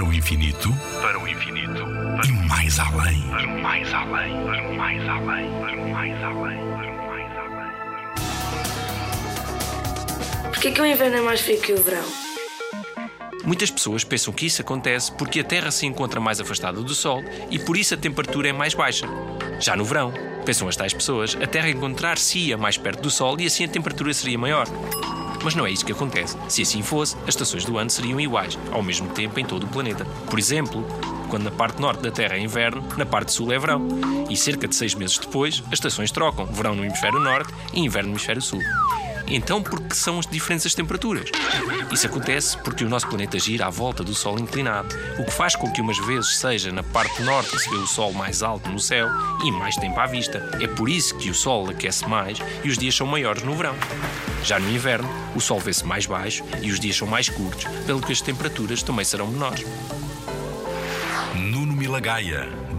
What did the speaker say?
Para o infinito, para o infinito, e mais além. para o mais além, para o mais além, para o mais além, para o mais além. Porquê que o inverno é mais frio que o verão? Muitas pessoas pensam que isso acontece porque a Terra se encontra mais afastada do Sol e por isso a temperatura é mais baixa. Já no verão, pensam as tais pessoas, a Terra encontrar-se-ia mais perto do Sol e assim a temperatura seria maior. Mas não é isso que acontece. Se assim fosse, as estações do ano seriam iguais, ao mesmo tempo em todo o planeta. Por exemplo, quando na parte norte da Terra é inverno, na parte sul é verão. E cerca de seis meses depois, as estações trocam, verão no hemisfério norte e inverno no hemisfério sul. Então, por que são as diferentes as temperaturas? Isso acontece porque o nosso planeta gira à volta do Sol inclinado, o que faz com que umas vezes seja na parte norte se vê o Sol mais alto no céu e mais tempo à vista. É por isso que o Sol aquece mais e os dias são maiores no verão. Já no inverno, o Sol vê-se mais baixo e os dias são mais curtos, pelo que as temperaturas também serão menores. Nuno Milagaya,